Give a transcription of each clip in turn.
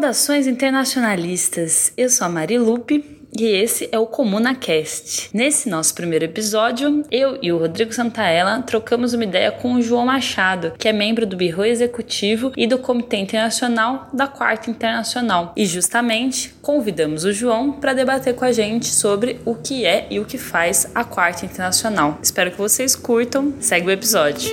Saudações internacionalistas. Eu sou a Mari Lupe e esse é o ComunaCast. Nesse nosso primeiro episódio, eu e o Rodrigo Santaella trocamos uma ideia com o João Machado, que é membro do Biro Executivo e do Comitê Internacional da Quarta Internacional. E justamente convidamos o João para debater com a gente sobre o que é e o que faz a Quarta Internacional. Espero que vocês curtam. Segue o episódio.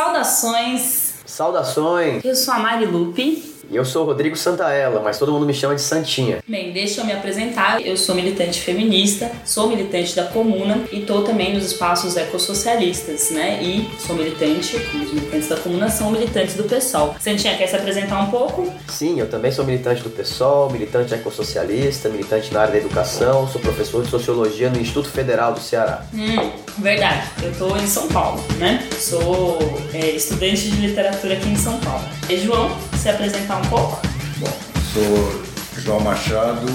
Saudações Saudações! Eu sou a Mari Lupe e eu sou o Rodrigo Santaella, mas todo mundo me chama de Santinha. Bem, deixa eu me apresentar. Eu sou militante feminista, sou militante da Comuna e estou também nos espaços ecossocialistas, né? E sou militante, como os militantes da Comuna são militantes do PSOL. Santinha, quer se apresentar um pouco? Sim, eu também sou militante do PSOL, militante ecossocialista, militante na área da educação, sou professor de Sociologia no Instituto Federal do Ceará. Hum, verdade. Eu estou em São Paulo, né? Sou é, estudante de literatura aqui em São Paulo. E João, se apresentar um pouco? Bom, sou João Machado,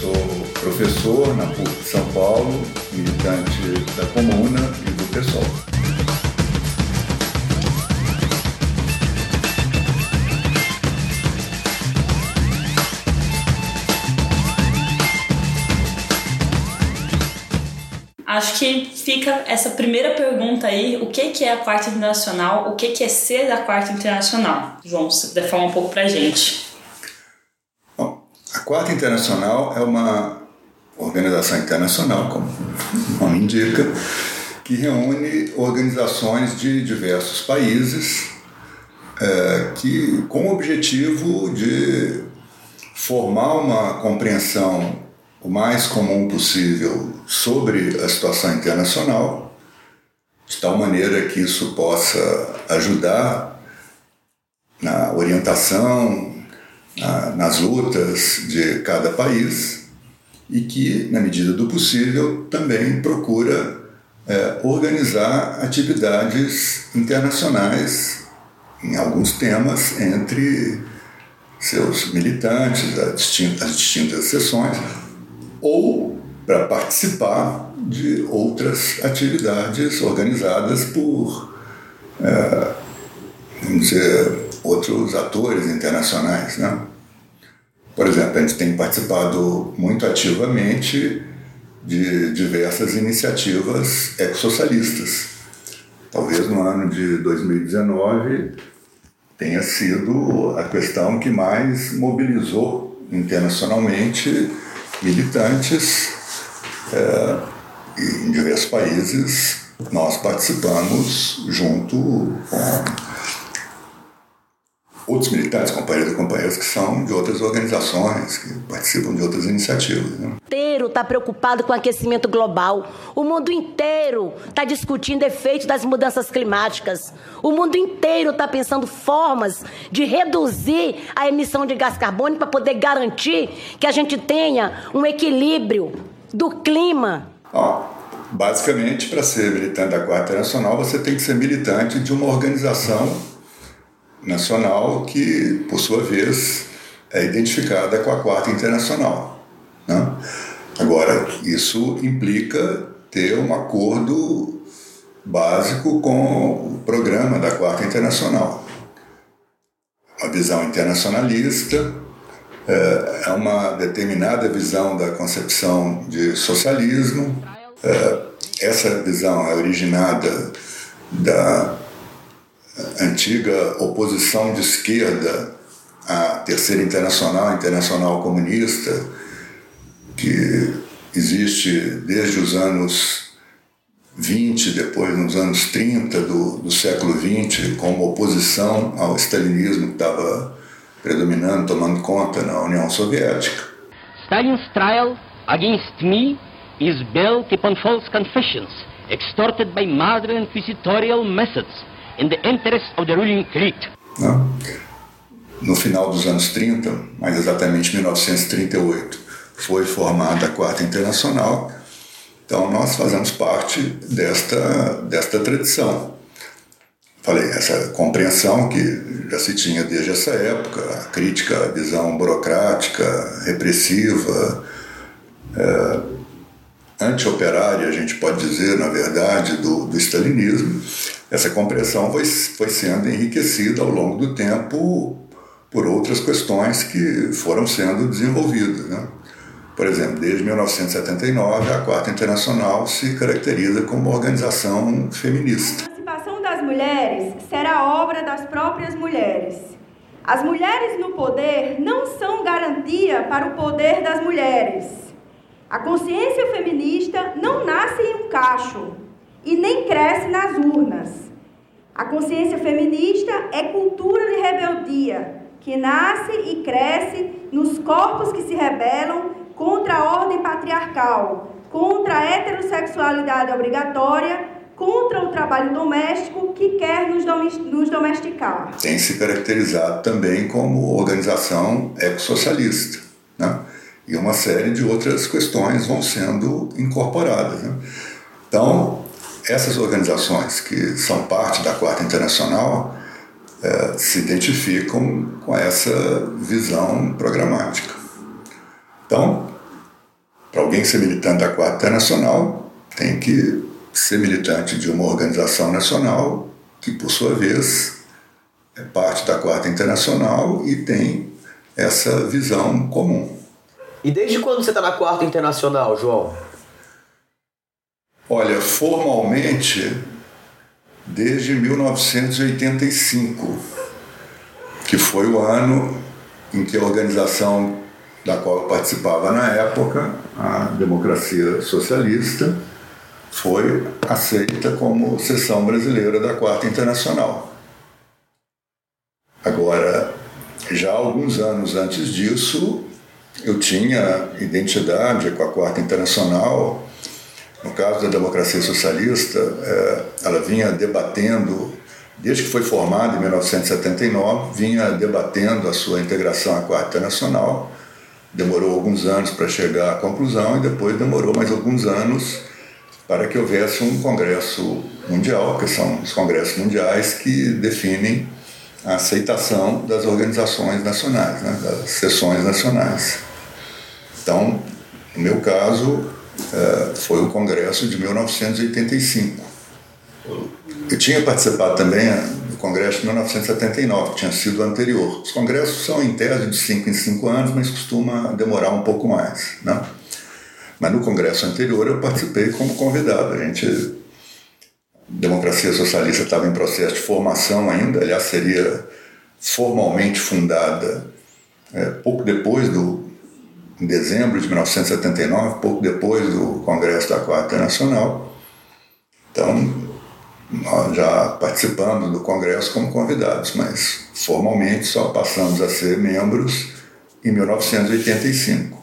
sou professor na PUC São Paulo, militante da Comuna e do PSOL. Acho que fica essa primeira pergunta aí, o que, que é a Quarta Internacional, o que, que é ser da Quarta Internacional? João, se puder falar um pouco pra gente. Bom, a Quarta Internacional é uma organização internacional, como o nome indica, que reúne organizações de diversos países é, que, com o objetivo de formar uma compreensão o mais comum possível sobre a situação internacional, de tal maneira que isso possa ajudar na orientação, na, nas lutas de cada país e que, na medida do possível, também procura é, organizar atividades internacionais em alguns temas entre seus militantes, as distintas, as distintas sessões, ou para participar de outras atividades organizadas por, é, vamos dizer, outros atores internacionais. Né? Por exemplo, a gente tem participado muito ativamente de diversas iniciativas ecossocialistas. Talvez no ano de 2019 tenha sido a questão que mais mobilizou internacionalmente militantes é, em diversos países. Nós participamos junto com outros militantes, companheiros e companheiras que são de outras organizações, que participam de outras iniciativas. Né? inteiro está preocupado com o aquecimento global. O mundo inteiro está discutindo efeitos das mudanças climáticas. O mundo inteiro está pensando formas de reduzir a emissão de gás carbônico para poder garantir que a gente tenha um equilíbrio do clima. Ó, basicamente, para ser militante da Quarta Nacional, você tem que ser militante de uma organização nacional que, por sua vez, é identificada com a Quarta Internacional. Né? Agora, isso implica ter um acordo básico com o programa da Quarta Internacional. Uma visão internacionalista é, é uma determinada visão da concepção de socialismo. É, essa visão é originada da antiga oposição de esquerda à Terceira Internacional, Internacional Comunista, que existe desde os anos 20, depois nos anos 30 do, do século 20, como oposição ao stalinismo que estava predominando, tomando conta na União Soviética. Stalin's trial against me is built upon false confessions extorted by modern inquisitorial methods in the interest of the ruling elite. No final dos anos 30, mais exatamente 1938, foi formada a Quarta Internacional. Então nós fazemos parte desta, desta tradição. Falei, essa compreensão que já se tinha desde essa época, a crítica à visão burocrática, repressiva, é, anti-operária, a gente pode dizer, na verdade, do, do stalinismo, essa compreensão foi, foi sendo enriquecida ao longo do tempo por outras questões que foram sendo desenvolvidas. Né? Por exemplo, desde 1979, a Quarta Internacional se caracteriza como organização feminista. A emancipação das mulheres será obra das próprias mulheres. As mulheres no poder não são garantia para o poder das mulheres. A consciência feminista não nasce em um cacho e nem cresce nas urnas. A consciência feminista é cultura de rebeldia que nasce e cresce nos corpos que se rebelam contra a ordem patriarcal, contra a heterossexualidade obrigatória, contra o trabalho doméstico que quer nos domesticar. Tem se caracterizado também como organização ecossocialista, né? E uma série de outras questões vão sendo incorporadas. Né? Então, essas organizações que são parte da Quarta Internacional é, se identificam com essa visão programática. Então, para alguém ser militante da Quarta Internacional, tem que ser militante de uma organização nacional que, por sua vez, é parte da Quarta Internacional e tem essa visão comum. E desde quando você está na Quarta Internacional, João? Olha, formalmente, desde 1985, que foi o ano em que a organização da qual eu participava na época, a democracia socialista, foi aceita como seção brasileira da Quarta Internacional. Agora, já alguns anos antes disso, eu tinha identidade com a Quarta Internacional. No caso da democracia socialista, é, ela vinha debatendo, desde que foi formada em 1979, vinha debatendo a sua integração à Quarta Internacional demorou alguns anos para chegar à conclusão e depois demorou mais alguns anos para que houvesse um congresso mundial, que são os congressos mundiais que definem a aceitação das organizações nacionais, né, das sessões nacionais. Então, no meu caso, eh, foi o congresso de 1985. Eu tinha participado também do Congresso de 1979, que tinha sido o anterior. Os congressos são em tese de 5 em 5 anos, mas costuma demorar um pouco mais. Né? Mas no Congresso anterior eu participei como convidado. A gente, a democracia socialista estava em processo de formação ainda, aliás, seria formalmente fundada é, pouco depois do em dezembro de 1979, pouco depois do Congresso da Quarta Nacional. Então, nós já participamos do Congresso como convidados, mas formalmente só passamos a ser membros em 1985.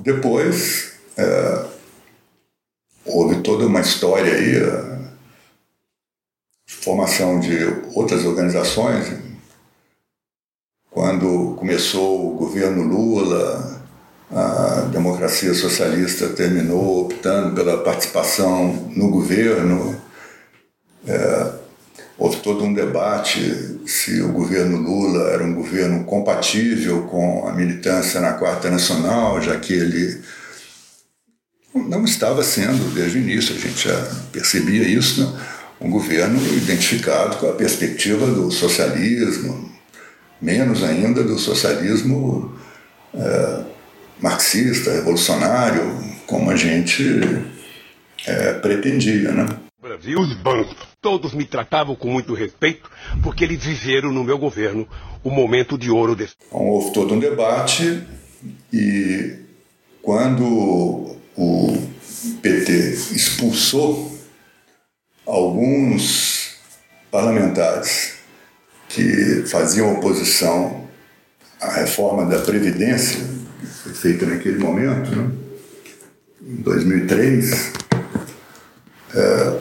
Depois, é, houve toda uma história aí, a formação de outras organizações. Quando começou o governo Lula, a democracia socialista terminou optando pela participação no governo. É, houve todo um debate se o governo Lula era um governo compatível com a militância na Quarta Nacional, já que ele não estava sendo desde o início, a gente já percebia isso, né? um governo identificado com a perspectiva do socialismo, menos ainda do socialismo. É, marxista, revolucionário, como a gente é, pretendia, né? Brasil, os bancos, todos me tratavam com muito respeito, porque eles viveram no meu governo o momento de ouro desse. Então, houve todo um debate e quando o PT expulsou alguns parlamentares que faziam oposição à reforma da Previdência, foi feita naquele momento, né? em 2003, é,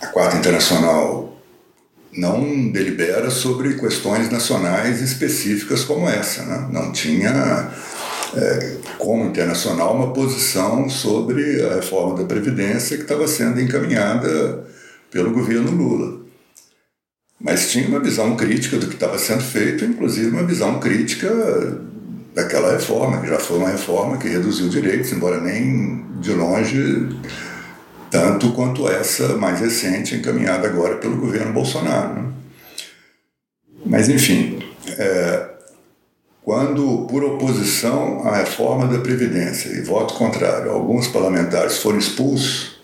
a Quarta Internacional não delibera sobre questões nacionais específicas como essa. Né? Não tinha, é, como internacional, uma posição sobre a reforma da Previdência que estava sendo encaminhada pelo governo Lula. Mas tinha uma visão crítica do que estava sendo feito, inclusive uma visão crítica daquela reforma, que já foi uma reforma que reduziu direitos, embora nem de longe tanto quanto essa mais recente, encaminhada agora pelo governo Bolsonaro. Né? Mas, enfim, é, quando, por oposição à reforma da Previdência e voto contrário, alguns parlamentares foram expulsos,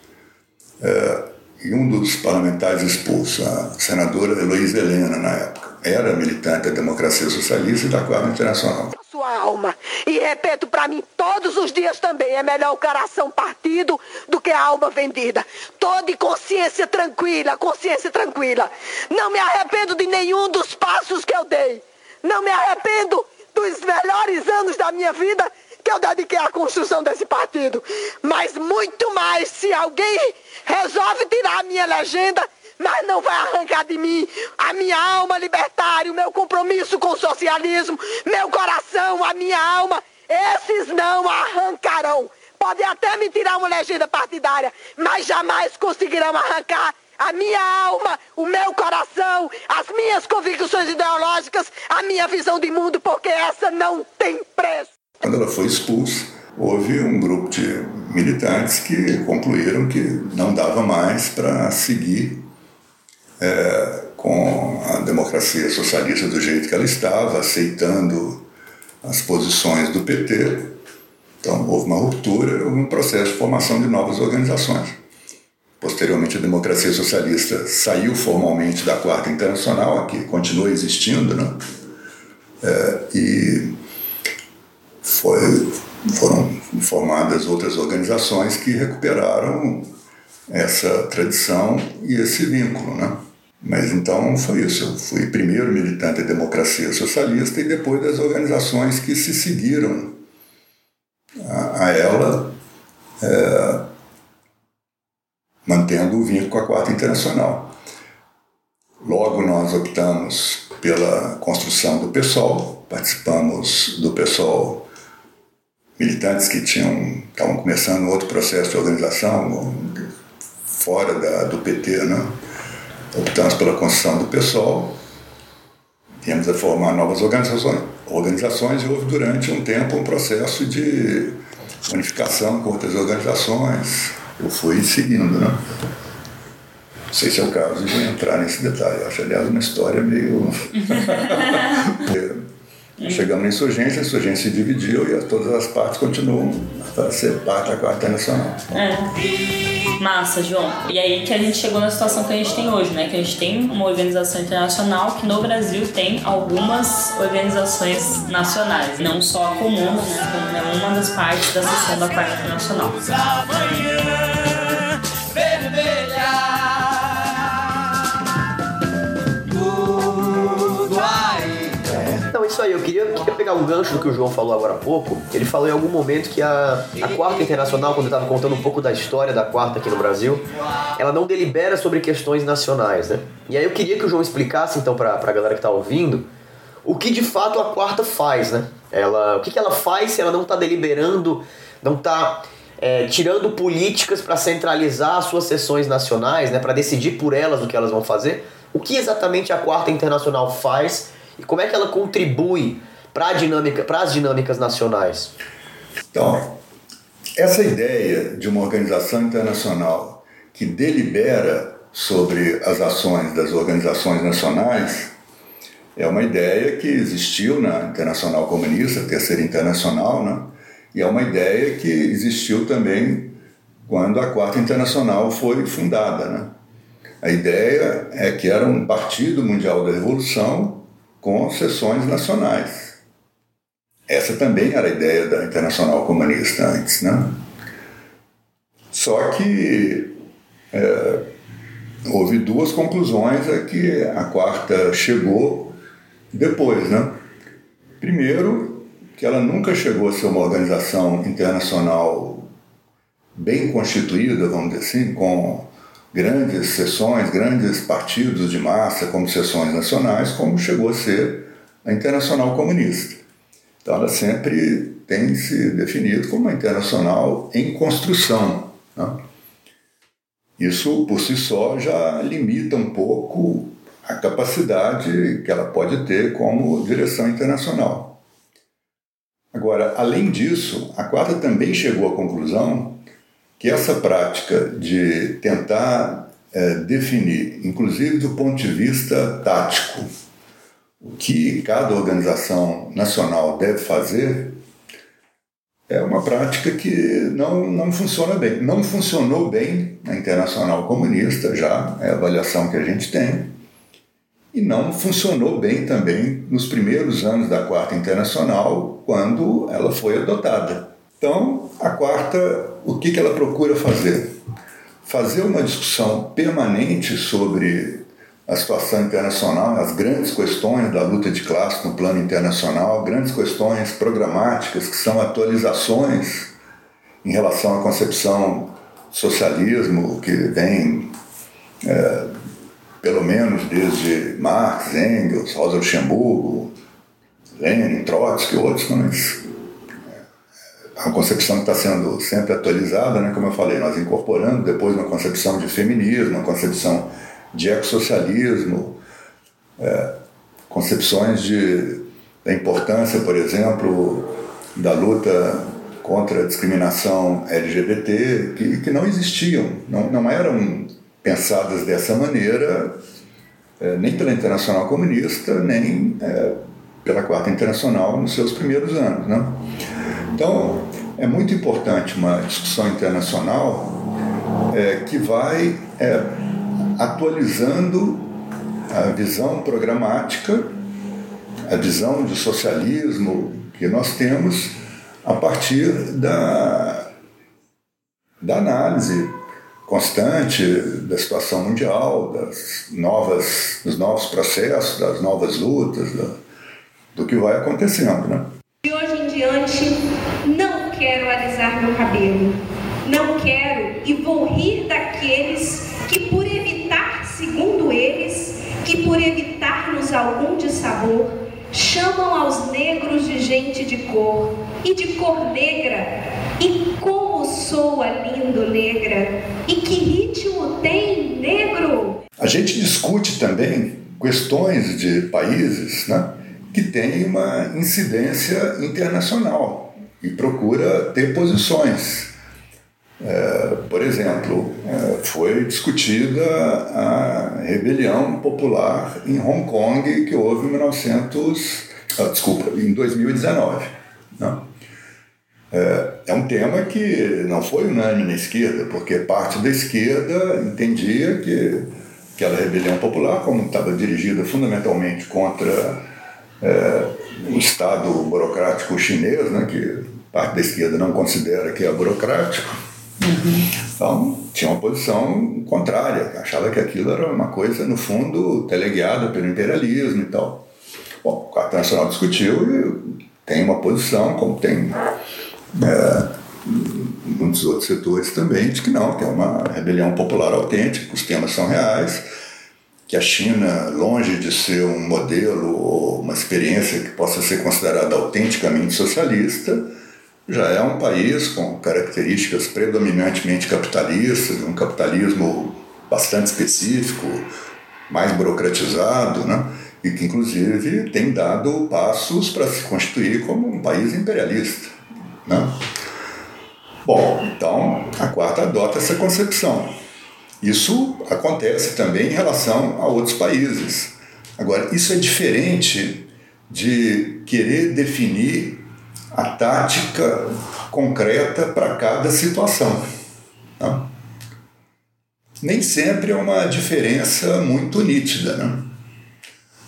é, e um dos parlamentares expulsos, a senadora Heloísa Helena, na época, era militante da democracia socialista e da Quarta Internacional sua alma. E repito para mim todos os dias também: é melhor o coração partido do que a alma vendida. Toda consciência tranquila, consciência tranquila. Não me arrependo de nenhum dos passos que eu dei. Não me arrependo dos melhores anos da minha vida que eu dediquei à construção desse partido. Mas muito mais se alguém resolve tirar a minha legenda mas não vai arrancar de mim a minha alma libertária, o meu compromisso com o socialismo, meu coração, a minha alma. Esses não arrancarão. Podem até me tirar uma legenda partidária, mas jamais conseguirão arrancar a minha alma, o meu coração, as minhas convicções ideológicas, a minha visão de mundo, porque essa não tem preço. Quando ela foi expulsa, houve um grupo de militantes que concluíram que não dava mais para seguir é, com a democracia socialista do jeito que ela estava, aceitando as posições do PT. Então houve uma ruptura, houve um processo de formação de novas organizações. Posteriormente, a democracia socialista saiu formalmente da Quarta Internacional, que continua existindo, né? É, e foi, foram formadas outras organizações que recuperaram essa tradição e esse vínculo, né? Mas então foi isso. Eu fui primeiro militante da democracia socialista e depois das organizações que se seguiram a, a ela, é, mantendo o vínculo com a Quarta Internacional. Logo nós optamos pela construção do PSOL, participamos do PSOL militantes que tinham estavam começando outro processo de organização fora da, do PT, né? optamos pela construção do pessoal, viemos a formar novas organizações, organizações e houve durante um tempo um processo de unificação com outras organizações. Eu fui seguindo, né? Não sei se é o caso de entrar nesse detalhe. Eu acho, aliás, uma história meio. Chegamos na insurgência, a insurgência se dividiu e todas as partes continuam a ser parte da Quarta Nacional. É. Massa, João. E aí que a gente chegou na situação que a gente tem hoje, né? Que a gente tem uma organização internacional que no Brasil tem algumas organizações nacionais, não só a comum, né? Como é uma das partes da seção da Quarta Internacional. Isso aí, eu queria, queria pegar um gancho do que o João falou agora há pouco. Ele falou em algum momento que a, a Quarta Internacional, quando eu estava contando um pouco da história da Quarta aqui no Brasil, ela não delibera sobre questões nacionais, né? E aí eu queria que o João explicasse então para a galera que está ouvindo o que de fato a Quarta faz, né? Ela, o que, que ela faz se ela não está deliberando, não está é, tirando políticas para centralizar as suas sessões nacionais, né, para decidir por elas o que elas vão fazer. O que exatamente a Quarta Internacional faz e como é que ela contribui para dinâmica, as dinâmicas nacionais? Então, essa ideia de uma organização internacional que delibera sobre as ações das organizações nacionais é uma ideia que existiu na Internacional Comunista, Terceira Internacional, né? e é uma ideia que existiu também quando a Quarta Internacional foi fundada. Né? A ideia é que era um Partido Mundial da Revolução com sessões nacionais. Essa também era a ideia da Internacional Comunista antes, né? Só que é, houve duas conclusões a que a quarta chegou depois, né? Primeiro, que ela nunca chegou a ser uma organização internacional bem constituída, vamos dizer assim, com grandes sessões, grandes partidos de massa como sessões nacionais, como chegou a ser a Internacional Comunista. Então ela sempre tem se definido como uma internacional em construção. Né? Isso por si só já limita um pouco a capacidade que ela pode ter como direção internacional. Agora, além disso, a quarta também chegou à conclusão que essa prática de tentar é, definir, inclusive do ponto de vista tático, o que cada organização nacional deve fazer, é uma prática que não, não funciona bem. Não funcionou bem na Internacional Comunista, já é a avaliação que a gente tem, e não funcionou bem também nos primeiros anos da Quarta Internacional, quando ela foi adotada. Então, a Quarta, o que, que ela procura fazer? Fazer uma discussão permanente sobre a situação internacional, as grandes questões da luta de classe no plano internacional, grandes questões programáticas que são atualizações em relação à concepção socialismo que vem é, pelo menos desde Marx, Engels, Rosa Luxemburgo, Lenin, Trotsky e outros, mas uma concepção que está sendo sempre atualizada, né? como eu falei, nós incorporando depois uma concepção de feminismo, uma concepção de ecossocialismo, é, concepções de, da importância, por exemplo, da luta contra a discriminação LGBT, que, que não existiam, não, não eram pensadas dessa maneira, é, nem pela Internacional Comunista, nem é, pela Quarta Internacional nos seus primeiros anos. Né? Então, é muito importante uma discussão internacional é, que vai é, atualizando a visão programática, a visão de socialismo que nós temos a partir da, da análise constante da situação mundial, das novas, dos novos processos, das novas lutas, do que vai acontecendo. Né? De hoje em diante, não quero alisar meu cabelo. Não quero e vou rir daqueles que, por evitar, segundo eles, que por evitar-nos algum dissabor, chamam aos negros de gente de cor e de cor negra. E como soa lindo negra? E que ritmo tem negro? A gente discute também questões de países né, que têm uma incidência internacional e procura ter posições. É, por exemplo, é, foi discutida a rebelião popular em Hong Kong que houve em 1900, ah, desculpa, em 2019. Né? É, é um tema que não foi unânime na esquerda, porque parte da esquerda entendia que aquela rebelião popular, como estava dirigida fundamentalmente contra é, o Estado burocrático chinês, né, que parte da esquerda não considera que é burocrático, uhum. então tinha uma posição contrária, achava que aquilo era uma coisa, no fundo, teleguiada pelo imperialismo e tal. Bom, o Quarto Nacional discutiu e tem uma posição, como tem é, muitos outros setores também, de que não, é uma rebelião popular autêntica, os temas são reais, que a China, longe de ser um modelo ou uma experiência que possa ser considerada autenticamente socialista, já é um país com características predominantemente capitalistas, um capitalismo bastante específico, mais burocratizado, né? e que inclusive tem dado passos para se constituir como um país imperialista. Né? Bom, então a quarta adota essa concepção. Isso acontece também em relação a outros países. Agora, isso é diferente de querer definir a tática concreta para cada situação. Né? Nem sempre é uma diferença muito nítida. Né?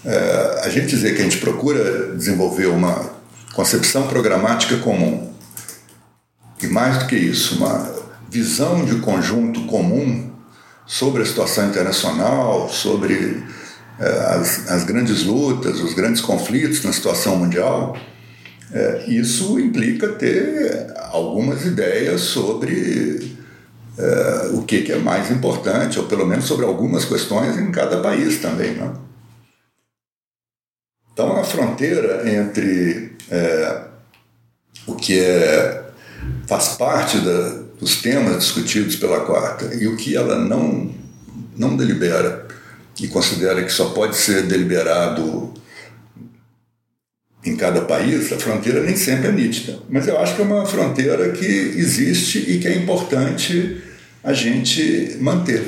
É, a gente dizer que a gente procura desenvolver uma concepção programática comum e mais do que isso, uma visão de conjunto comum sobre a situação internacional, sobre eh, as, as, grandes lutas, os grandes conflitos na situação mundial, eh, isso implica ter algumas ideias sobre eh, o que, que, é mais importante, ou pelo menos sobre algumas questões em cada país também. Né? Então, a fronteira entre o que é faz parte da, dos temas discutidos pela quarta e o que ela não, não delibera e considera que só pode ser deliberado em cada país, a fronteira nem sempre é nítida. Mas eu acho que é uma fronteira que existe e que é importante a gente manter.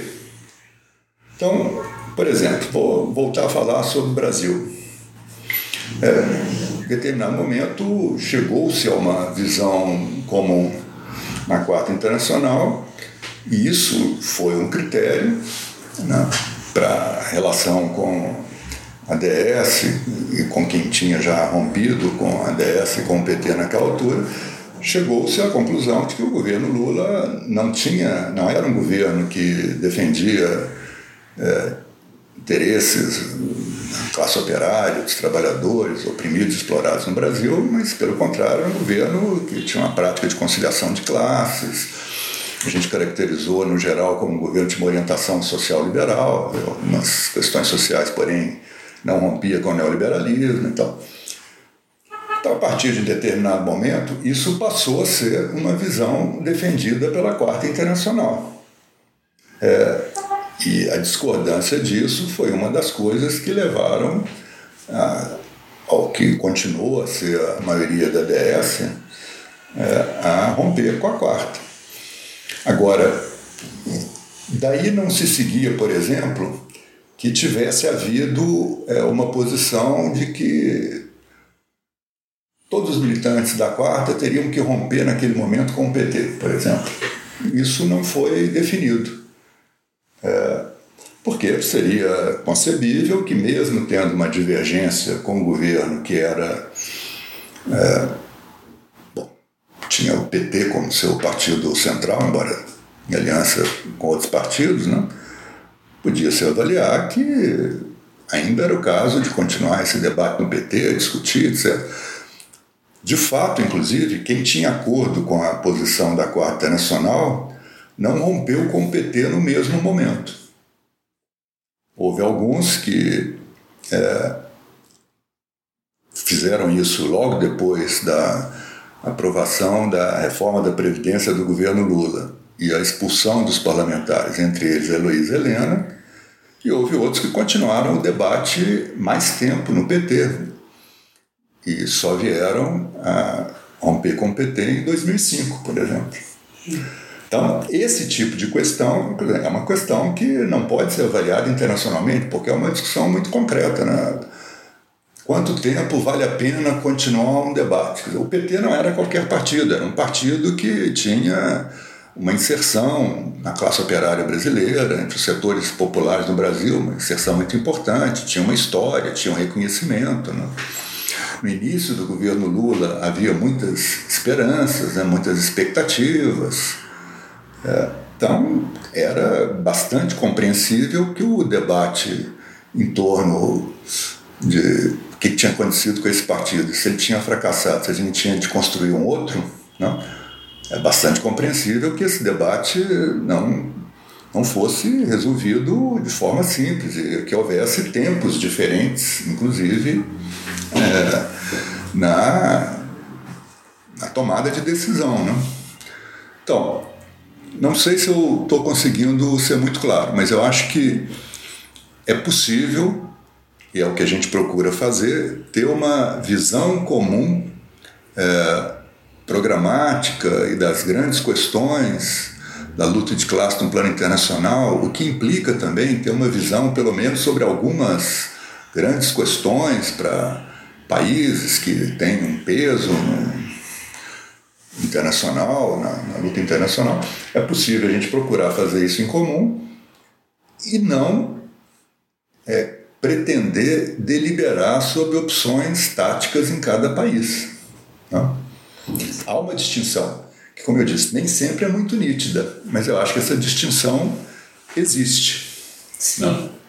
Então, por exemplo, vou voltar a falar sobre o Brasil. É, em determinado momento chegou-se a uma visão comum na Quarta Internacional e isso foi um critério né, para relação com a DS e com quem tinha já rompido com a DS e com o PT naquela altura, chegou-se à conclusão de que o governo Lula não tinha, não era um governo que defendia é, interesses classe operária, dos trabalhadores oprimidos explorados no Brasil, mas pelo contrário, era um governo que tinha uma prática de conciliação de classes. A gente caracterizou, no geral, como um governo de uma orientação social liberal, algumas questões sociais, porém, não rompia com o neoliberalismo e tal. Então, a partir de determinado momento, isso passou a ser uma visão defendida pela Quarta Internacional. É, e a discordância disso foi uma das coisas que levaram a, ao que continua a ser a maioria da DS é, a romper com a Quarta. Agora, daí não se seguia, por exemplo, que tivesse havido é, uma posição de que todos os militantes da quarta teriam que romper naquele momento com o PT, por exemplo. Isso não foi definido. É, porque seria concebível que, mesmo tendo uma divergência com o governo que era. É, bom, tinha o PT como seu partido central, embora em aliança com outros partidos, né? podia-se avaliar que ainda era o caso de continuar esse debate no PT, discutir, etc. De fato, inclusive, quem tinha acordo com a posição da Quarta Nacional não rompeu com o PT no mesmo momento. Houve alguns que é, fizeram isso logo depois da aprovação da reforma da Previdência do governo Lula e a expulsão dos parlamentares, entre eles Heloísa Helena, e houve outros que continuaram o debate mais tempo no PT e só vieram a romper com o PT em 2005, por exemplo. Então, esse tipo de questão é uma questão que não pode ser avaliada internacionalmente, porque é uma discussão muito concreta. Né? Quanto tempo vale a pena continuar um debate? O PT não era qualquer partido, era um partido que tinha uma inserção na classe operária brasileira, entre os setores populares do Brasil, uma inserção muito importante, tinha uma história, tinha um reconhecimento. Né? No início do governo Lula havia muitas esperanças, né? muitas expectativas. É, então era bastante compreensível que o debate em torno de que tinha acontecido com esse partido, se ele tinha fracassado, se a gente tinha de construir um outro, não? Né? é bastante compreensível que esse debate não, não fosse resolvido de forma simples, e que houvesse tempos diferentes, inclusive, é, na, na tomada de decisão. Né? Então, não sei se eu estou conseguindo ser muito claro, mas eu acho que é possível, e é o que a gente procura fazer, ter uma visão comum. É, programática e das grandes questões da luta de classe no plano internacional, o que implica também ter uma visão, pelo menos, sobre algumas grandes questões para países que têm um peso internacional, na, na, luta internacional. É possível a gente procurar fazer isso em comum e não é, pretender deliberar sobre opções táticas em cada país. Não? Há uma distinção, que, como eu disse, nem sempre é muito nítida, mas eu acho que essa distinção existe. Sim. Não?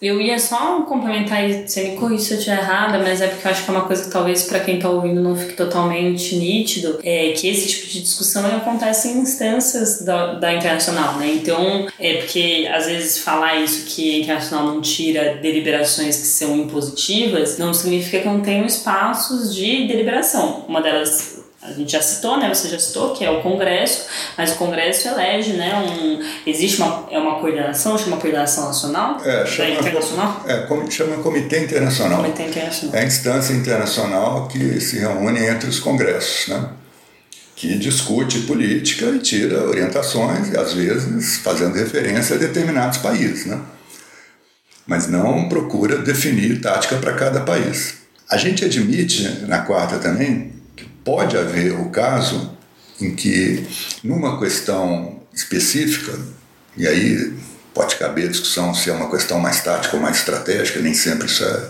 Eu ia só complementar, você me corrija se eu estiver errada, mas é porque eu acho que é uma coisa que talvez para quem está ouvindo não fique totalmente nítido, é que esse tipo de discussão acontece em instâncias da, da internacional, né? Então, é porque às vezes falar isso que a internacional não tira deliberações que são impositivas, não significa que não tenham espaços de deliberação. Uma delas a gente já citou, né? Você já citou que é o Congresso, mas o Congresso elege, né? Um, existe uma, é uma coordenação, chama coordenação nacional? É, chama, internacional? É, como chama Comitê Internacional. Comitê Internacional. É a instância internacional que se reúne entre os congressos, né? Que discute política e tira orientações, às vezes fazendo referência a determinados países, né? Mas não procura definir tática para cada país. A gente admite na quarta também pode haver o caso em que, numa questão específica, e aí pode caber a discussão se é uma questão mais tática ou mais estratégica, nem sempre isso é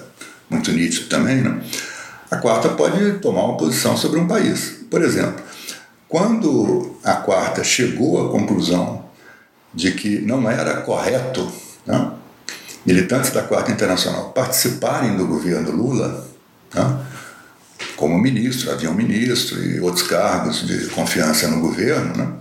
muito nítido também, né? a quarta pode tomar uma posição sobre um país. Por exemplo, quando a quarta chegou à conclusão de que não era correto né, militantes da Quarta Internacional participarem do governo Lula, né, como ministro, havia um ministro e outros cargos de confiança no governo, né?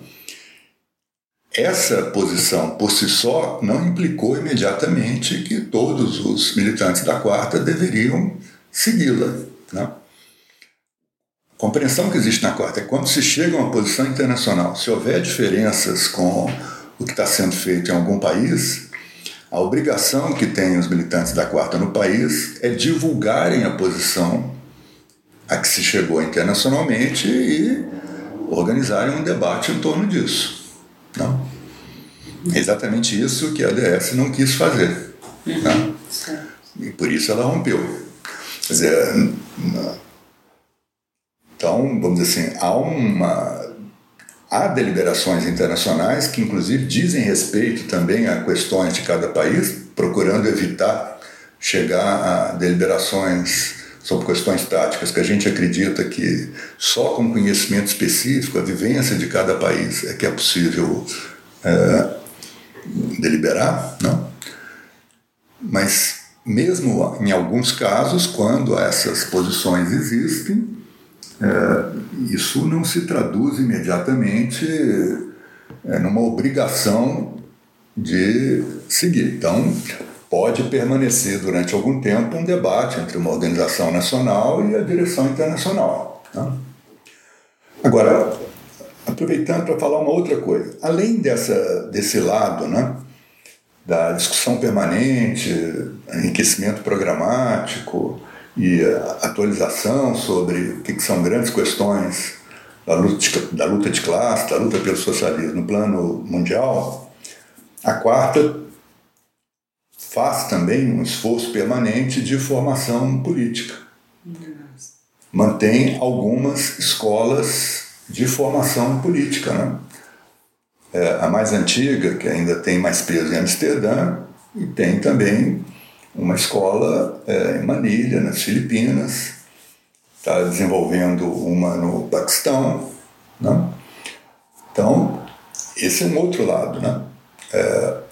Essa posição por si só não implicou imediatamente que todos os militantes da quarta deveriam segui-la. Né? A compreensão que existe na quarta é quando se chega a uma posição internacional, se houver diferenças com o que está sendo feito em algum país, a obrigação que têm os militantes da quarta no país é divulgarem a posição a que se chegou internacionalmente e organizarem um debate em torno disso. Não? É exatamente isso que a ADS não quis fazer. Uhum. E por isso ela rompeu. Quer dizer, então, vamos dizer assim, há uma. Há deliberações internacionais que, inclusive, dizem respeito também a questões de cada país, procurando evitar chegar a deliberações sobre questões táticas que a gente acredita que só com conhecimento específico, a vivência de cada país é que é possível é, deliberar, não? Mas mesmo em alguns casos, quando essas posições existem, é, isso não se traduz imediatamente é, numa obrigação de seguir. Então, pode permanecer durante algum tempo um debate entre uma organização nacional e a direção internacional. Né? Agora, aproveitando para falar uma outra coisa, além dessa, desse lado né, da discussão permanente, enriquecimento programático e atualização sobre o que são grandes questões da luta, de, da luta de classe, da luta pelo socialismo no plano mundial, a quarta faz também um esforço permanente de formação política. Mantém algumas escolas de formação política. Né? É, a mais antiga, que ainda tem mais peso em Amsterdã, e tem também uma escola é, em Manilha, nas Filipinas, está desenvolvendo uma no Paquistão. Né? Então, esse é um outro lado. Né? É,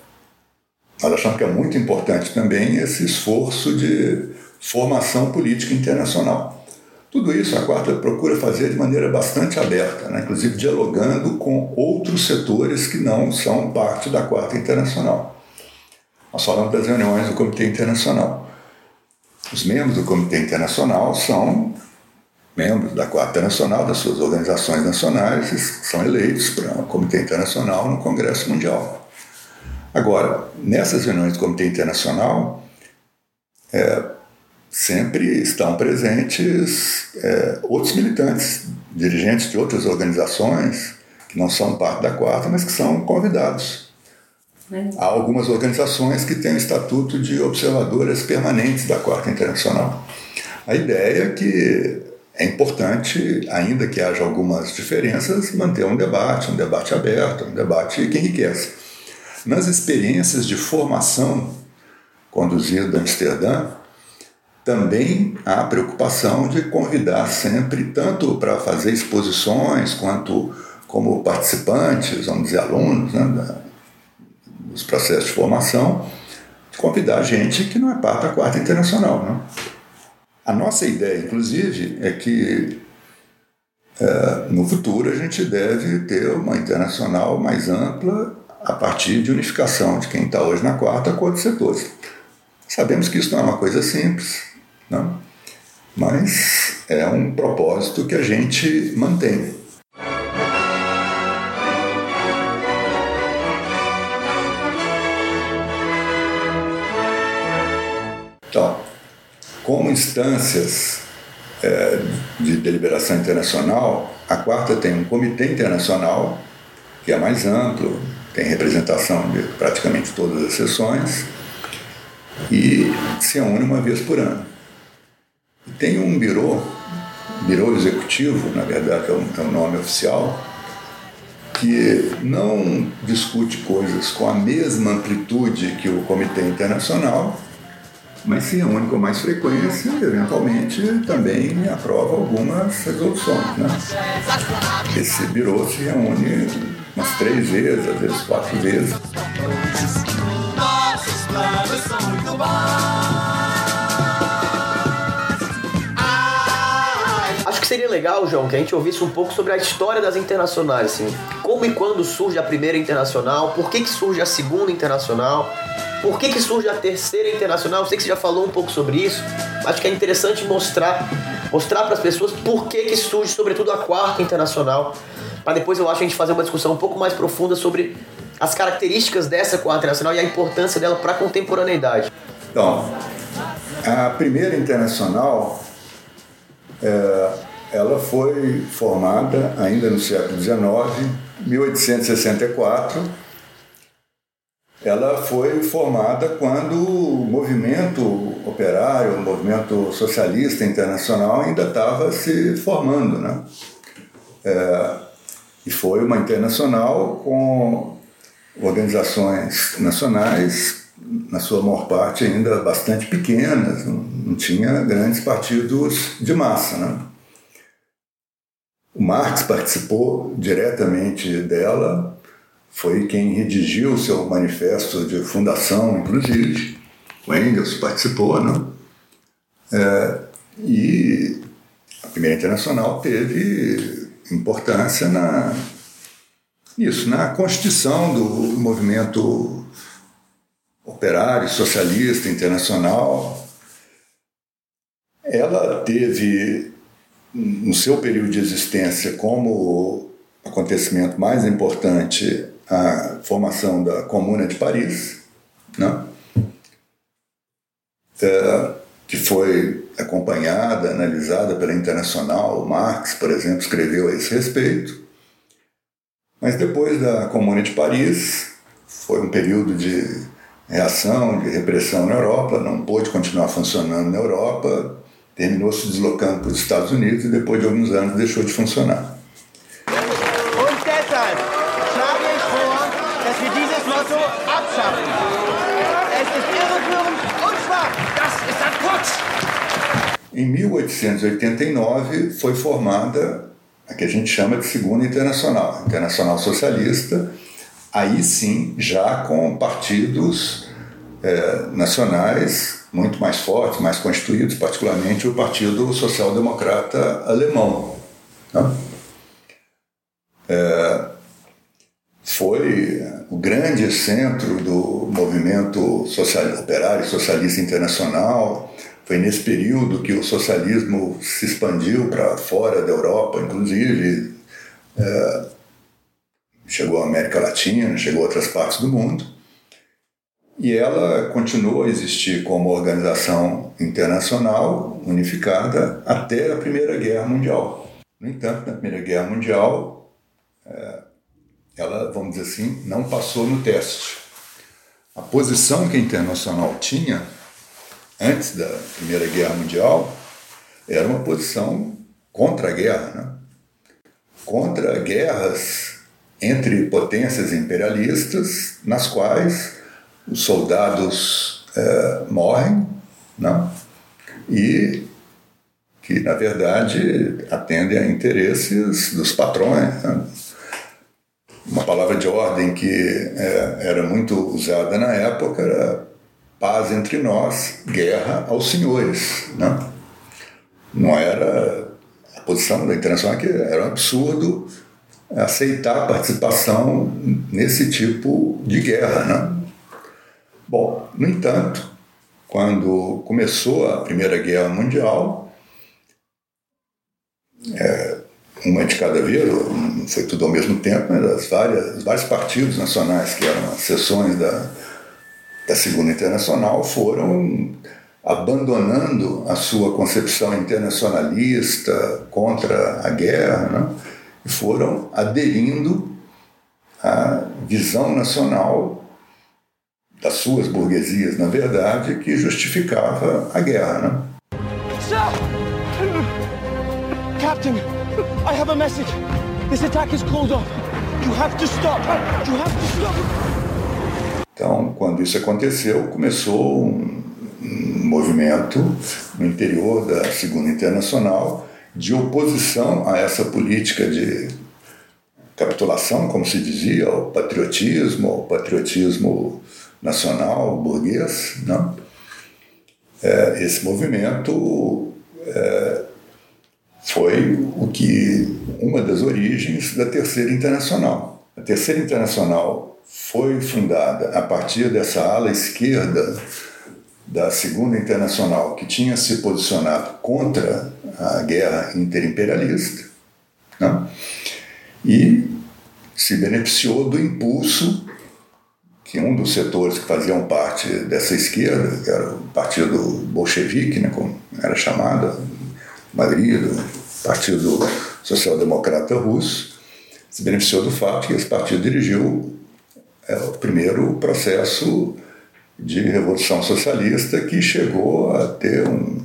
nós achamos que é muito importante também esse esforço de formação política internacional. Tudo isso a quarta procura fazer de maneira bastante aberta, né? inclusive dialogando com outros setores que não são parte da quarta internacional. Nós falamos das reuniões do Comitê Internacional. Os membros do Comitê Internacional são membros da Quarta Internacional, das suas organizações nacionais, são eleitos para o Comitê Internacional no Congresso Mundial. Agora, nessas reuniões do Comitê Internacional, é, sempre estão presentes é, outros militantes, dirigentes de outras organizações, que não são parte da quarta, mas que são convidados. É. Há algumas organizações que têm o estatuto de observadoras permanentes da Quarta Internacional. A ideia é que é importante, ainda que haja algumas diferenças, manter um debate, um debate aberto, um debate que enriquece. Nas experiências de formação conduzida em Amsterdã, também há preocupação de convidar sempre, tanto para fazer exposições, quanto como participantes, vamos dizer, alunos né, da, dos processos de formação, de convidar gente que não é parte da Quarta Internacional. Né? A nossa ideia, inclusive, é que é, no futuro a gente deve ter uma internacional mais ampla a partir de unificação de quem está hoje na quarta com outros setores. Sabemos que isso não é uma coisa simples, não? mas é, é um propósito que a gente mantém. Então, como instâncias é, de deliberação internacional, a quarta tem um comitê internacional, que é mais amplo, tem representação de praticamente todas as sessões, e se reúne uma vez por ano. E tem um birô, birô executivo, na verdade é o, é o nome oficial, que não discute coisas com a mesma amplitude que o Comitê Internacional, mas se reúne com mais frequência e, eventualmente, também aprova algumas resoluções. Né? Esse birô se reúne três vezes, às vezes quatro vezes. Acho que seria legal, João, que a gente ouvisse um pouco sobre a história das internacionais, assim. Como e quando surge a primeira internacional, por que, que surge a segunda internacional, por que, que surge a terceira internacional? Eu sei que você já falou um pouco sobre isso. Acho que é interessante mostrar mostrar para as pessoas por que, que surge, sobretudo, a quarta internacional. Para depois eu acho a gente fazer uma discussão um pouco mais profunda sobre as características dessa quarta internacional e a importância dela para a contemporaneidade. Então, a primeira internacional é, ela foi formada ainda no século XIX, 1864 ela foi formada quando o movimento operário, o movimento socialista internacional ainda estava se formando, né? É, e foi uma internacional com organizações nacionais, na sua maior parte ainda bastante pequenas, não, tinha grandes partidos de massa, né? O Marx participou diretamente dela, foi quem redigiu o seu manifesto de fundação, inclusive. O Engels participou, né? É, e a Primeira Internacional teve importância na, nisso, na constituição do movimento operário socialista internacional. Ela teve, no seu período de existência, como acontecimento mais importante a formação da Comuna de Paris, né? É, que foi acompanhada, analisada pela Internacional. Marx, por exemplo, escreveu a esse respeito. Mas depois da Comuna de Paris, foi um período de reação, de repressão na Europa, não pôde continuar funcionando na Europa, terminou se deslocando para os Estados Unidos e depois de alguns anos deixou de funcionar. Em 1889 foi formada a que a gente chama de Segunda Internacional, Internacional Socialista, aí sim já com partidos é, nacionais muito mais fortes, mais constituídos, particularmente o Partido Social Democrata Alemão. Né? É, foi o grande centro do movimento social, operário socialista internacional. Foi nesse período que o socialismo se expandiu para fora da Europa, inclusive é, chegou à América Latina, chegou a outras partes do mundo. E ela continuou a existir como organização internacional unificada até a Primeira Guerra Mundial. No entanto, na Primeira Guerra Mundial, é, ela, vamos dizer assim, não passou no teste. A posição que a Internacional tinha antes da Primeira Guerra Mundial era uma posição contra a guerra, né? contra guerras entre potências imperialistas, nas quais os soldados é, morrem, né? e que, na verdade, atendem a interesses dos patrões. Né? Uma palavra de ordem que é, era muito usada na época era paz entre nós, guerra aos senhores. Né? Não era a posição da internacional que era um absurdo aceitar a participação nesse tipo de guerra. Né? Bom, no entanto, quando começou a Primeira Guerra Mundial, é, uma de cada vez, não foi tudo ao mesmo tempo, mas as várias, os vários partidos nacionais que eram as seções da, da Segunda Internacional foram abandonando a sua concepção internacionalista contra a guerra né, e foram aderindo à visão nacional das suas burguesias, na verdade, que justificava a guerra. Né? Captain, I have a message. This attack is called off. You have to stop. You have to stop. Então, quando isso aconteceu, começou um, um movimento no interior da Segunda Internacional de oposição a essa política de capitulação, como se dizia, ao patriotismo, ao patriotismo nacional burguês. Não? É, esse movimento é, foi o que uma das origens da Terceira Internacional. A Terceira Internacional foi fundada a partir dessa ala esquerda da Segunda Internacional, que tinha se posicionado contra a guerra interimperialista, né? e se beneficiou do impulso que um dos setores que faziam parte dessa esquerda, que era o Partido Bolchevique, né, como era chamado, a maioria do Partido Social Democrata Russo, se beneficiou do fato que esse partido dirigiu é, o primeiro processo de revolução socialista que chegou a ter um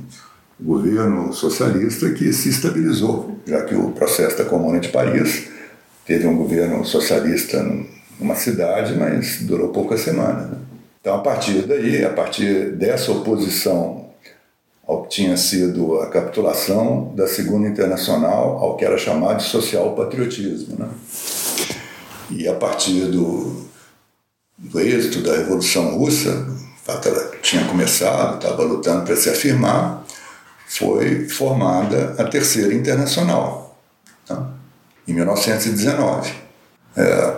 governo socialista que se estabilizou, já que o processo da Comuna de Paris teve um governo socialista numa cidade, mas durou poucas semanas. Né? Então, a partir daí, a partir dessa oposição ao que tinha sido a capitulação da Segunda Internacional, ao que era chamado de social-patriotismo. Né? E a partir do, do êxito da Revolução Russa, ela tinha começado, estava lutando para se afirmar, foi formada a Terceira Internacional, tá? em 1919. É,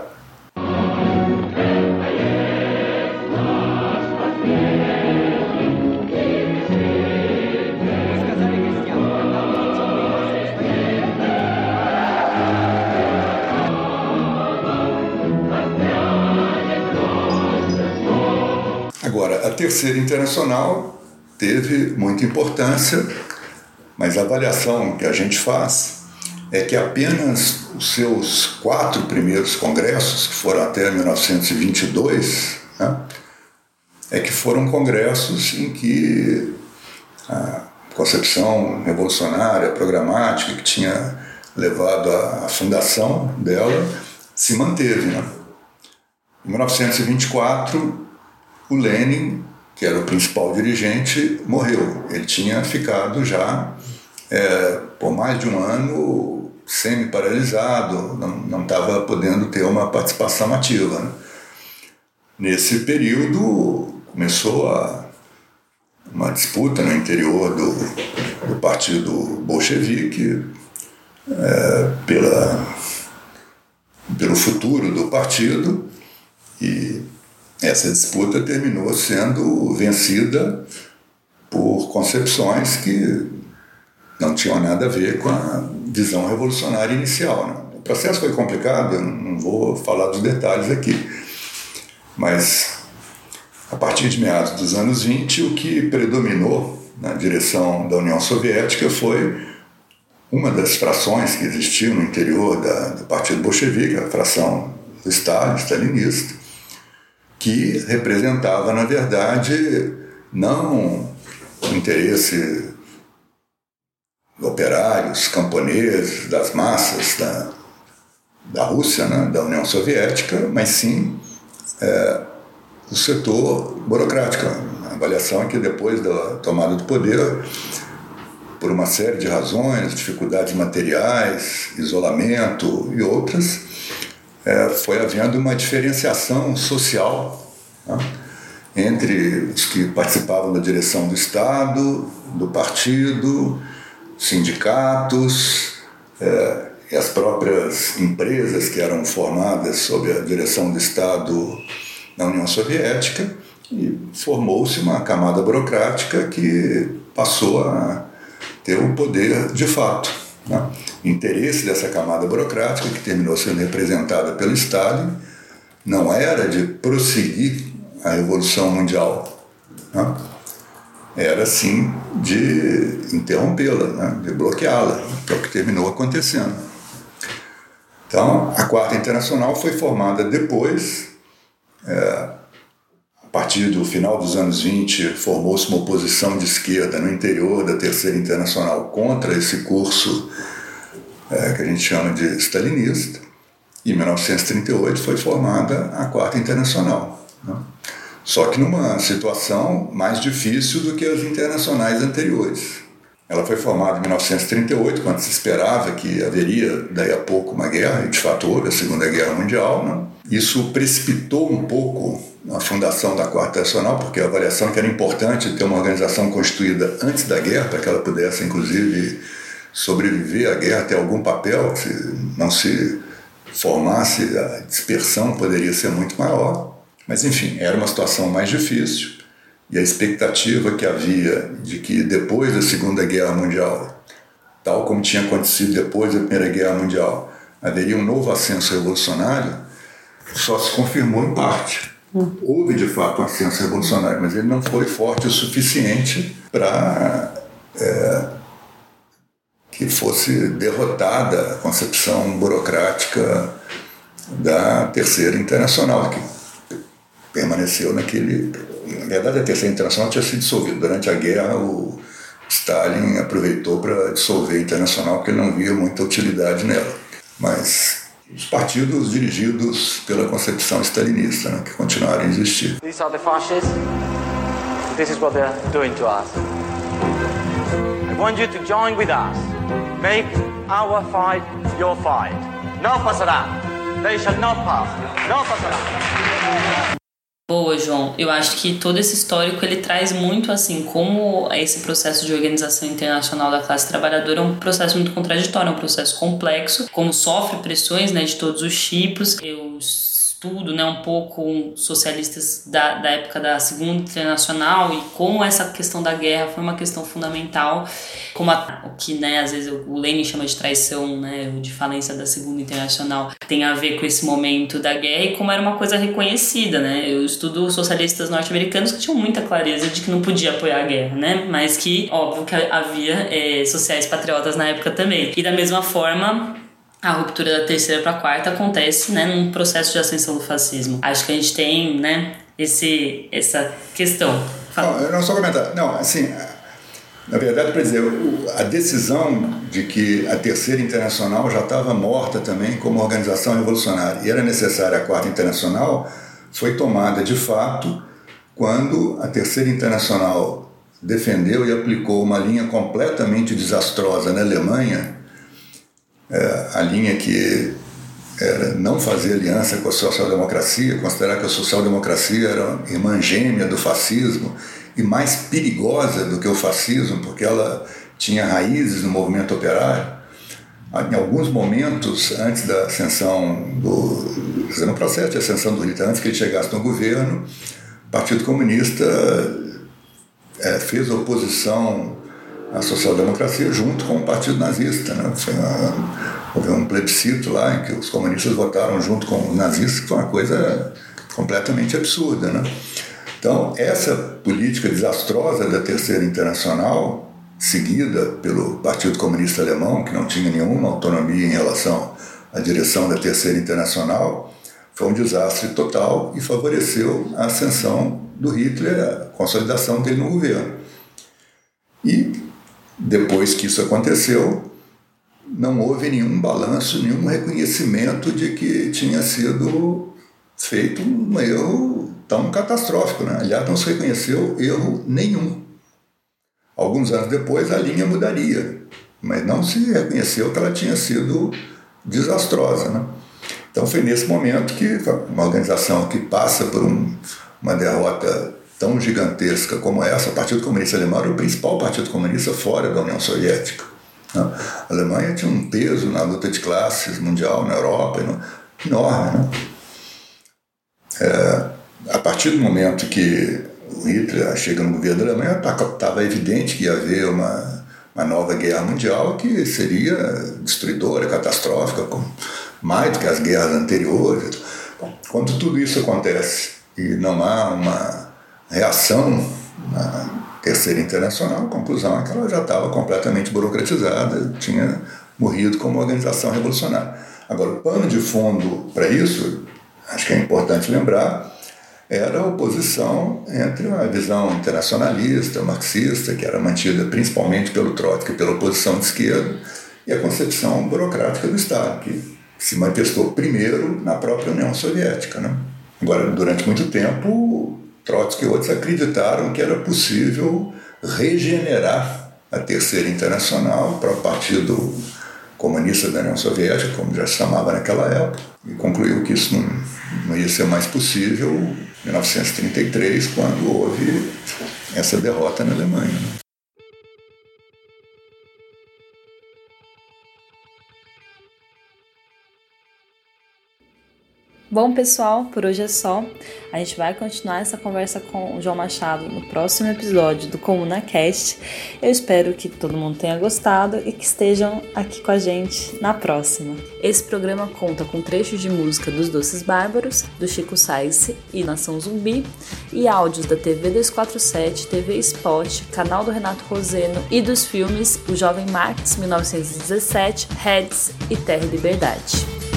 terceira internacional teve muita importância, mas a avaliação que a gente faz é que apenas os seus quatro primeiros congressos, que foram até 1922, né, é que foram congressos em que a concepção revolucionária, programática, que tinha levado à fundação dela, se manteve. Né? Em 1924, o Lenin, que era o principal dirigente, morreu. Ele tinha ficado já é, por mais de um ano semi-paralisado, não estava podendo ter uma participação ativa. Né? Nesse período começou a, uma disputa no interior do, do partido bolchevique é, pela, pelo futuro do partido e essa disputa terminou sendo vencida por concepções que não tinham nada a ver com a visão revolucionária inicial. Né? O processo foi complicado, eu não vou falar dos detalhes aqui, mas a partir de meados dos anos 20, o que predominou na direção da União Soviética foi uma das frações que existiam no interior da, do Partido Bolchevique, a fração do Stalin, stalinista, que representava, na verdade, não o interesse operários, camponeses, das massas da, da Rússia, né, da União Soviética, mas sim é, o setor burocrático. A avaliação é que depois da tomada do poder, por uma série de razões, dificuldades materiais, isolamento e outras, é, foi havendo uma diferenciação social né, entre os que participavam da direção do Estado, do partido, sindicatos é, e as próprias empresas que eram formadas sob a direção do Estado na União Soviética e formou-se uma camada burocrática que passou a ter o poder de fato. Né? O interesse dessa camada burocrática, que terminou sendo representada pelo Stalin, não era de prosseguir a Revolução Mundial, né? era sim de interrompê-la, né? de bloqueá-la, que é o que terminou acontecendo. Então, a Quarta Internacional foi formada depois, é, a partir do final dos anos 20, formou-se uma oposição de esquerda no interior da Terceira Internacional contra esse curso é, que a gente chama de stalinista. Em 1938 foi formada a Quarta Internacional. Né? Só que numa situação mais difícil do que as internacionais anteriores. Ela foi formada em 1938, quando se esperava que haveria daí a pouco uma guerra, e de fato houve a Segunda Guerra Mundial. Né? Isso precipitou um pouco a fundação da Quarta Internacional, porque a avaliação que era importante ter uma organização constituída antes da guerra, para que ela pudesse, inclusive, sobreviver à guerra, ter algum papel, se não se formasse, a dispersão poderia ser muito maior. Mas, enfim, era uma situação mais difícil e a expectativa que havia de que depois da Segunda Guerra Mundial, tal como tinha acontecido depois da Primeira Guerra Mundial, haveria um novo ascenso revolucionário, só se confirmou em parte. Houve de fato um ascenso revolucionário, mas ele não foi forte o suficiente para é, que fosse derrotada a concepção burocrática da Terceira Internacional, que permaneceu naquele. Na verdade, a Terceira Internacional tinha se dissolvido. Durante a guerra, o Stalin aproveitou para dissolver a Internacional porque ele não via muita utilidade nela. Mas os partidos dirigidos pela concepção stalinista, né, que continuaram a existir. These are the fascists. This is what they're doing to us. I want you to join with us. Make our fight your fight. No passará. They shall not pass. No passará. Boa, João. Eu acho que todo esse histórico ele traz muito assim como esse processo de organização internacional da classe trabalhadora é um processo muito contraditório, é um processo complexo, como sofre pressões né, de todos os tipos. Eu estudo né, um pouco socialistas da, da época da Segunda Internacional e como essa questão da guerra foi uma questão fundamental, como a, o que né, às vezes o Lenin chama de traição, né, de falência da Segunda Internacional, tem a ver com esse momento da guerra e como era uma coisa reconhecida. Né? Eu estudo socialistas norte-americanos que tinham muita clareza de que não podia apoiar a guerra, né? mas que, óbvio, que havia é, sociais patriotas na época também. E da mesma forma, a ruptura da terceira para a quarta acontece né, num processo de ascensão do fascismo. Acho que a gente tem né, esse, essa questão. Fala. Não, não só comentar. Não, assim, na verdade, para dizer, a decisão de que a Terceira Internacional já estava morta também como organização revolucionária e era necessária a Quarta Internacional foi tomada de fato quando a Terceira Internacional defendeu e aplicou uma linha completamente desastrosa na Alemanha é, a linha que era não fazer aliança com a social-democracia, considerar que a social-democracia era irmã gêmea do fascismo e mais perigosa do que o fascismo, porque ela tinha raízes no movimento operário. Em alguns momentos, antes da ascensão do. no processo de ascensão do Hitler, antes que ele chegasse no governo, o Partido Comunista é, fez oposição a social-democracia junto com o Partido Nazista. Né? Uma, houve um plebiscito lá em que os comunistas votaram junto com os nazistas, que foi uma coisa completamente absurda. Né? Então, essa política desastrosa da Terceira Internacional, seguida pelo Partido Comunista Alemão, que não tinha nenhuma autonomia em relação à direção da Terceira Internacional, foi um desastre total e favoreceu a ascensão do Hitler, a consolidação dele no governo. E depois que isso aconteceu, não houve nenhum balanço, nenhum reconhecimento de que tinha sido feito um erro tão catastrófico. Né? Aliás, não se reconheceu erro nenhum. Alguns anos depois a linha mudaria, mas não se reconheceu que ela tinha sido desastrosa. Né? Então foi nesse momento que uma organização que passa por um, uma derrota tão gigantesca como essa, o Partido Comunista Alemão era o principal partido comunista fora da União Soviética. Né? A Alemanha tinha um peso na luta de classes mundial, na Europa, enorme. Né? É, a partir do momento que o Hitler chega no governo da Alemanha, estava evidente que ia haver uma uma nova guerra mundial que seria destruidora, catastrófica, mais do que as guerras anteriores. Quando tudo isso acontece e não há uma reação na Terceira Internacional, a conclusão é que ela já estava completamente burocratizada, tinha morrido como organização revolucionária. Agora, o pano de fundo para isso, acho que é importante lembrar, era a oposição entre uma visão internacionalista, marxista, que era mantida principalmente pelo Trotsky, pela oposição de esquerda, e a concepção burocrática do Estado, que se manifestou primeiro na própria União Soviética. Né? Agora, durante muito tempo, Trotsky e outros acreditaram que era possível regenerar a Terceira Internacional para o Partido Comunista da União Soviética, como já se chamava naquela época, e concluiu que isso não, não ia ser mais possível 1933, quando houve essa derrota na Alemanha. Né? Bom, pessoal, por hoje é só. A gente vai continuar essa conversa com o João Machado no próximo episódio do ComunaCast. Eu espero que todo mundo tenha gostado e que estejam aqui com a gente na próxima. Esse programa conta com trechos de música dos Doces Bárbaros, do Chico Sainz e Nação Zumbi, e áudios da TV 247, TV Spot, canal do Renato Roseno e dos filmes O Jovem Marx 1917, Heads e Terra e Liberdade.